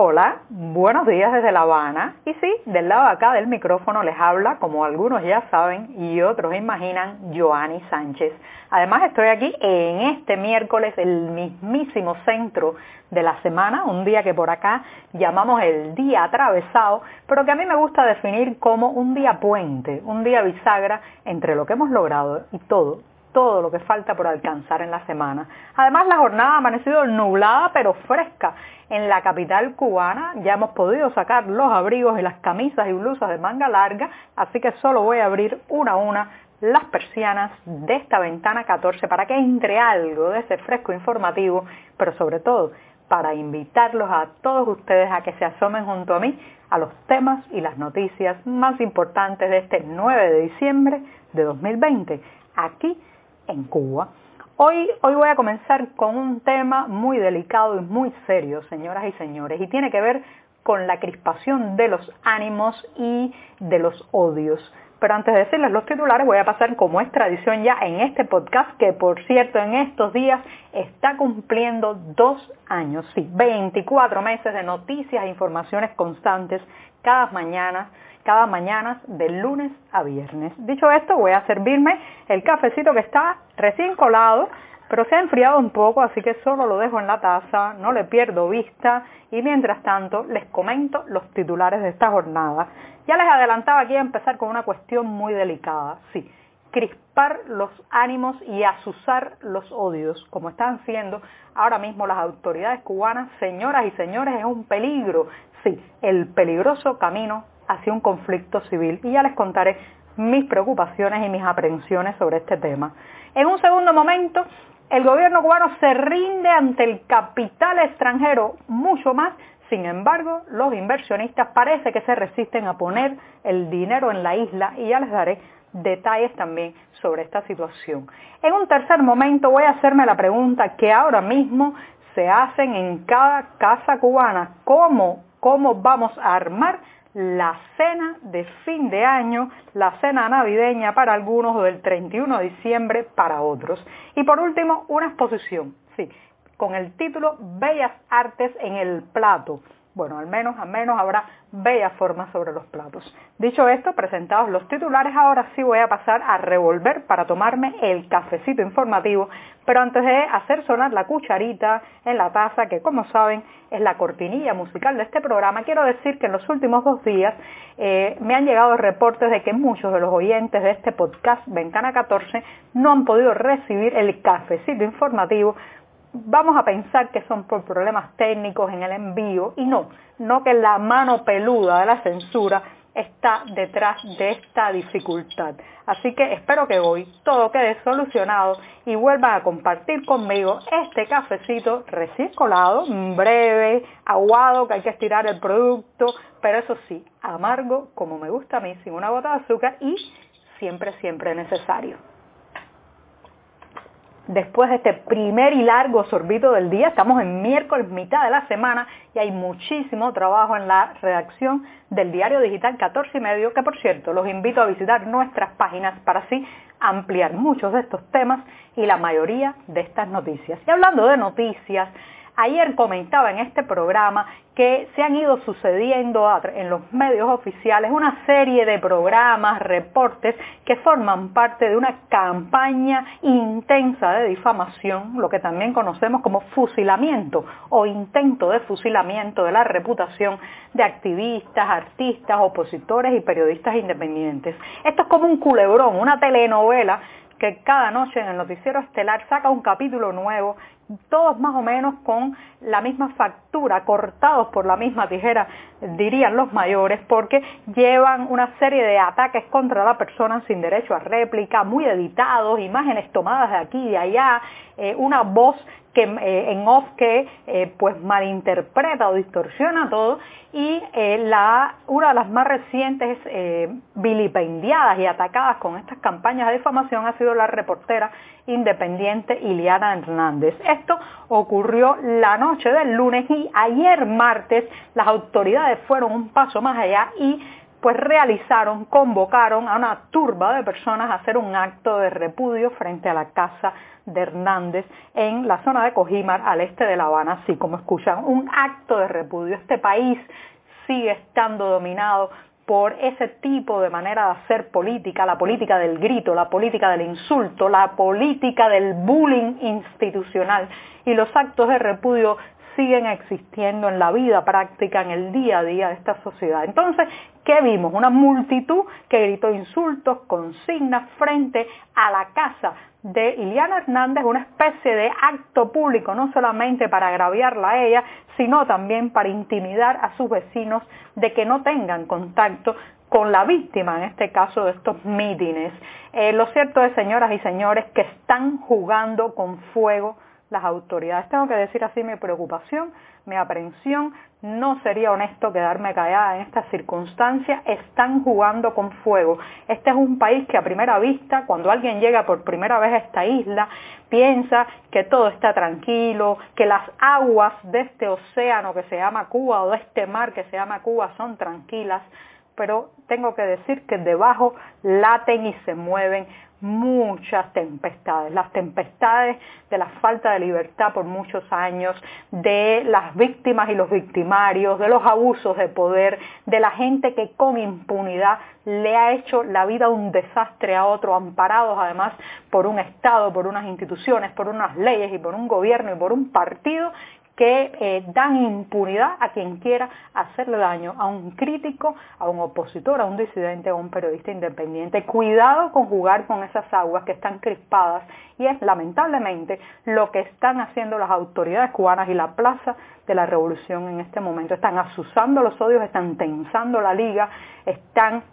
Hola, buenos días desde La Habana. Y sí, del lado de acá del micrófono les habla, como algunos ya saben y otros imaginan, Joanny Sánchez. Además estoy aquí en este miércoles, el mismísimo centro de la semana, un día que por acá llamamos el día atravesado, pero que a mí me gusta definir como un día puente, un día bisagra entre lo que hemos logrado y todo, todo lo que falta por alcanzar en la semana. Además, la jornada ha amanecido nublada pero fresca en la capital cubana. Ya hemos podido sacar los abrigos y las camisas y blusas de manga larga, así que solo voy a abrir una a una las persianas de esta ventana 14 para que entre algo de ese fresco informativo, pero sobre todo para invitarlos a todos ustedes a que se asomen junto a mí a los temas y las noticias más importantes de este 9 de diciembre de 2020, aquí en Cuba. Hoy, hoy voy a comenzar con un tema muy delicado y muy serio, señoras y señores, y tiene que ver con la crispación de los ánimos y de los odios. Pero antes de decirles los titulares, voy a pasar como es tradición ya en este podcast, que por cierto en estos días está cumpliendo dos años, sí, 24 meses de noticias e informaciones constantes cada mañana cada mañana de lunes a viernes. Dicho esto, voy a servirme el cafecito que está recién colado, pero se ha enfriado un poco, así que solo lo dejo en la taza, no le pierdo vista y mientras tanto les comento los titulares de esta jornada. Ya les adelantaba aquí a empezar con una cuestión muy delicada, sí, crispar los ánimos y azuzar los odios, como están siendo ahora mismo las autoridades cubanas, señoras y señores, es un peligro, sí, el peligroso camino hacia un conflicto civil y ya les contaré mis preocupaciones y mis aprensiones sobre este tema. En un segundo momento, el gobierno cubano se rinde ante el capital extranjero mucho más, sin embargo, los inversionistas parece que se resisten a poner el dinero en la isla y ya les daré detalles también sobre esta situación. En un tercer momento voy a hacerme la pregunta que ahora mismo se hacen en cada casa cubana, ¿cómo, cómo vamos a armar la cena de fin de año, la cena navideña para algunos o del 31 de diciembre para otros. Y por último, una exposición, sí, con el título Bellas Artes en el Plato, bueno, al menos, al menos habrá bellas formas sobre los platos. Dicho esto, presentados los titulares, ahora sí voy a pasar a revolver para tomarme el cafecito informativo, pero antes de hacer sonar la cucharita en la taza, que como saben es la cortinilla musical de este programa, quiero decir que en los últimos dos días eh, me han llegado reportes de que muchos de los oyentes de este podcast Ventana 14 no han podido recibir el cafecito informativo vamos a pensar que son por problemas técnicos en el envío y no, no que la mano peluda de la censura está detrás de esta dificultad. Así que espero que hoy todo quede solucionado y vuelvan a compartir conmigo este cafecito recién colado, breve, aguado, que hay que estirar el producto, pero eso sí, amargo como me gusta a mí, sin una gota de azúcar y siempre, siempre necesario después de este primer y largo sorbito del día. Estamos en miércoles, mitad de la semana, y hay muchísimo trabajo en la redacción del diario digital 14 y medio, que por cierto los invito a visitar nuestras páginas para así ampliar muchos de estos temas y la mayoría de estas noticias. Y hablando de noticias, Ayer comentaba en este programa que se han ido sucediendo en los medios oficiales una serie de programas, reportes que forman parte de una campaña intensa de difamación, lo que también conocemos como fusilamiento o intento de fusilamiento de la reputación de activistas, artistas, opositores y periodistas independientes. Esto es como un culebrón, una telenovela que cada noche en el noticiero estelar saca un capítulo nuevo todos más o menos con la misma factura, cortados por la misma tijera, dirían los mayores, porque llevan una serie de ataques contra la persona sin derecho a réplica, muy editados, imágenes tomadas de aquí y de allá, eh, una voz que, eh, en off que eh, pues malinterpreta o distorsiona todo y la, una de las más recientes vilipendiadas y atacadas con estas campañas de difamación ha sido la reportera independiente Iliana Hernández. Esto ocurrió la noche del lunes y ayer martes las autoridades fueron un paso más allá y pues realizaron, convocaron a una turba de personas a hacer un acto de repudio frente a la casa de Hernández en la zona de Cojimar, al este de La Habana, así como escuchan, un acto de repudio. Este país sigue estando dominado por ese tipo de manera de hacer política, la política del grito, la política del insulto, la política del bullying institucional y los actos de repudio siguen existiendo en la vida práctica, en el día a día de esta sociedad. Entonces, ¿qué vimos? Una multitud que gritó insultos, consignas frente a la casa de Iliana Hernández, una especie de acto público, no solamente para agraviarla a ella, sino también para intimidar a sus vecinos de que no tengan contacto con la víctima, en este caso de estos mítines. Eh, lo cierto es, señoras y señores, que están jugando con fuego las autoridades. Tengo que decir así mi preocupación, mi aprensión. No sería honesto quedarme callada en estas circunstancias. Están jugando con fuego. Este es un país que a primera vista, cuando alguien llega por primera vez a esta isla, piensa que todo está tranquilo, que las aguas de este océano que se llama Cuba o de este mar que se llama Cuba son tranquilas pero tengo que decir que debajo laten y se mueven muchas tempestades, las tempestades de la falta de libertad por muchos años, de las víctimas y los victimarios, de los abusos de poder, de la gente que con impunidad le ha hecho la vida un desastre a otro, amparados además por un Estado, por unas instituciones, por unas leyes y por un gobierno y por un partido que eh, dan impunidad a quien quiera hacerle daño a un crítico, a un opositor, a un disidente, a un periodista independiente. Cuidado con jugar con esas aguas que están crispadas y es lamentablemente lo que están haciendo las autoridades cubanas y la plaza de la revolución en este momento. Están asusando los odios, están tensando la liga, están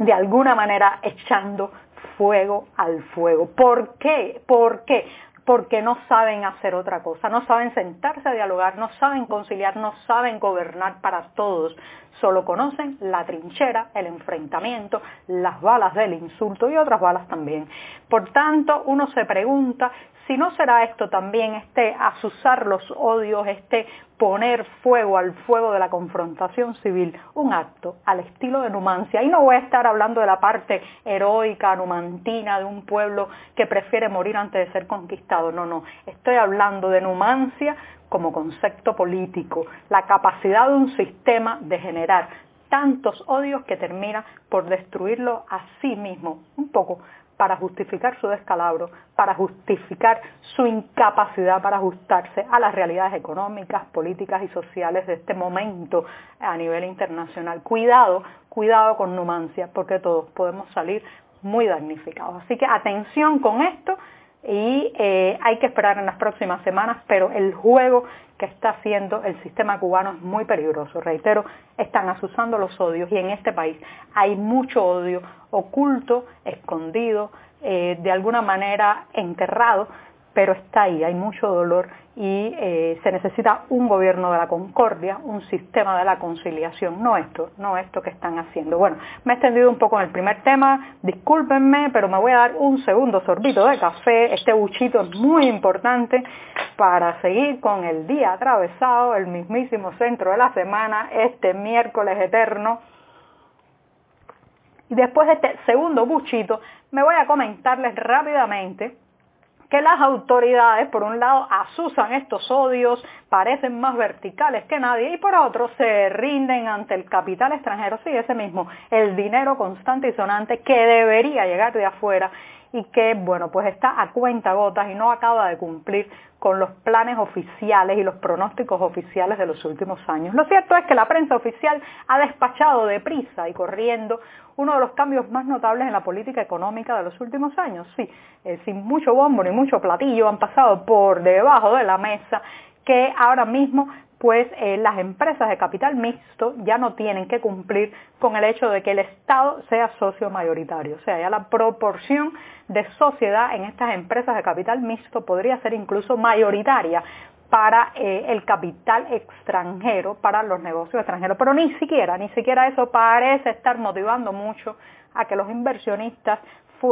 de alguna manera echando fuego al fuego. ¿Por qué? ¿Por qué? Porque no saben hacer otra cosa, no saben sentarse a dialogar, no saben conciliar, no saben gobernar para todos, solo conocen la trinchera, el enfrentamiento, las balas del insulto y otras balas también. Por tanto, uno se pregunta si no será esto también este asusar los odios, este poner fuego al fuego de la confrontación civil, un acto al estilo de Numancia. Y no voy a estar hablando de la parte heroica, numantina, de un pueblo que prefiere morir antes de ser conquistado. No, no. Estoy hablando de Numancia como concepto político, la capacidad de un sistema de generar tantos odios que termina por destruirlo a sí mismo, un poco para justificar su descalabro, para justificar su incapacidad para ajustarse a las realidades económicas, políticas y sociales de este momento a nivel internacional. Cuidado, cuidado con Numancia, porque todos podemos salir muy damnificados. Así que atención con esto y eh, hay que esperar en las próximas semanas, pero el juego que está haciendo el sistema cubano es muy peligroso. Reitero, están asusando los odios y en este país hay mucho odio oculto, escondido, eh, de alguna manera enterrado, pero está ahí, hay mucho dolor y eh, se necesita un gobierno de la concordia, un sistema de la conciliación, no esto, no esto que están haciendo. Bueno, me he extendido un poco en el primer tema, discúlpenme, pero me voy a dar un segundo sorbito de café, este buchito es muy importante para seguir con el día atravesado, el mismísimo centro de la semana, este miércoles eterno. Y después de este segundo buchito, me voy a comentarles rápidamente que las autoridades, por un lado, asusan estos odios, parecen más verticales que nadie, y por otro, se rinden ante el capital extranjero, sí, ese mismo, el dinero constante y sonante que debería llegar de afuera y que, bueno, pues está a cuenta gotas y no acaba de cumplir con los planes oficiales y los pronósticos oficiales de los últimos años. Lo cierto es que la prensa oficial ha despachado deprisa y corriendo uno de los cambios más notables en la política económica de los últimos años. Sí, eh, sin mucho bombo ni mucho platillo han pasado por debajo de la mesa que ahora mismo pues las empresas de capital mixto ya no tienen que cumplir con el hecho de que el Estado sea socio mayoritario. O sea, ya la proporción de sociedad en estas empresas de capital mixto podría ser incluso mayoritaria para eh, el capital extranjero, para los negocios extranjeros. Pero ni siquiera, ni siquiera eso parece estar motivando mucho a que los inversionistas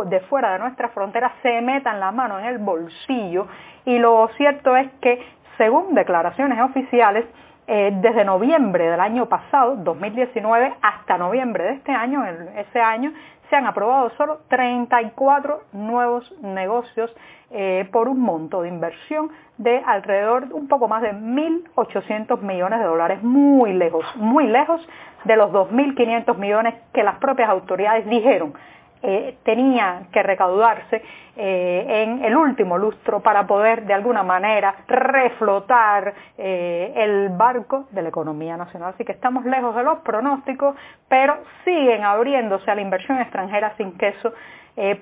de fuera de nuestras fronteras se metan la mano en el bolsillo y lo cierto es que según declaraciones oficiales, eh, desde noviembre del año pasado, 2019, hasta noviembre de este año, ese año, se han aprobado solo 34 nuevos negocios eh, por un monto de inversión de alrededor un poco más de 1.800 millones de dólares, muy lejos, muy lejos de los 2.500 millones que las propias autoridades dijeron eh, tenía que recaudarse eh, en el último lustro para poder de alguna manera reflotar eh, el barco de la economía nacional. Así que estamos lejos de los pronósticos, pero siguen abriéndose a la inversión extranjera sin que eso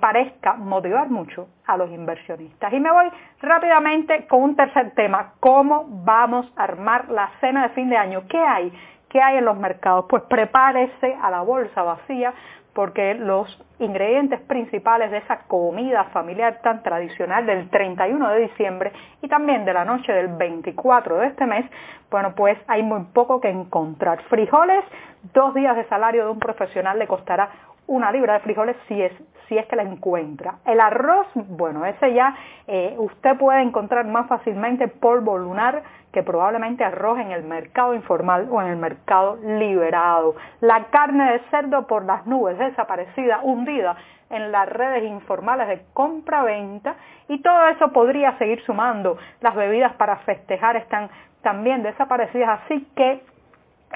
parezca motivar mucho a los inversionistas. Y me voy rápidamente con un tercer tema, cómo vamos a armar la cena de fin de año. ¿Qué hay? ¿Qué hay en los mercados? Pues prepárese a la bolsa vacía porque los ingredientes principales de esa comida familiar tan tradicional del 31 de diciembre y también de la noche del 24 de este mes, bueno, pues hay muy poco que encontrar. Frijoles, dos días de salario de un profesional le costará una libra de frijoles si es, si es que la encuentra. El arroz, bueno, ese ya eh, usted puede encontrar más fácilmente polvo lunar que probablemente arroz en el mercado informal o en el mercado liberado. La carne de cerdo por las nubes, desaparecida, hundida en las redes informales de compra-venta y todo eso podría seguir sumando. Las bebidas para festejar están también desaparecidas, así que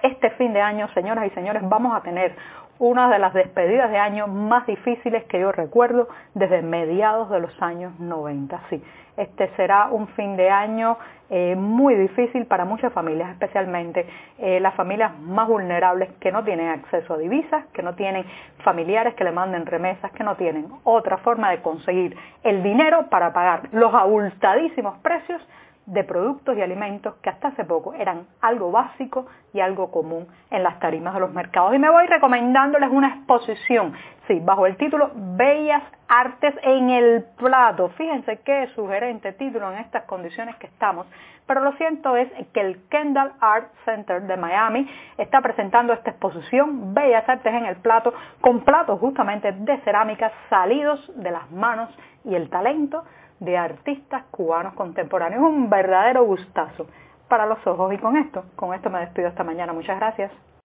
este fin de año, señoras y señores, vamos a tener una de las despedidas de año más difíciles que yo recuerdo desde mediados de los años 90. Sí, este será un fin de año eh, muy difícil para muchas familias, especialmente eh, las familias más vulnerables que no tienen acceso a divisas, que no tienen familiares que le manden remesas, que no tienen otra forma de conseguir el dinero para pagar los abultadísimos precios de productos y alimentos que hasta hace poco eran algo básico y algo común en las tarimas de los mercados. Y me voy recomendándoles una exposición, sí, bajo el título Bellas Artes en el Plato. Fíjense qué sugerente título en estas condiciones que estamos. Pero lo cierto es que el Kendall Art Center de Miami está presentando esta exposición Bellas Artes en el Plato con platos justamente de cerámica salidos de las manos y el talento de artistas cubanos contemporáneos. Un verdadero gustazo para los ojos. Y con esto, con esto me despido esta mañana. Muchas gracias.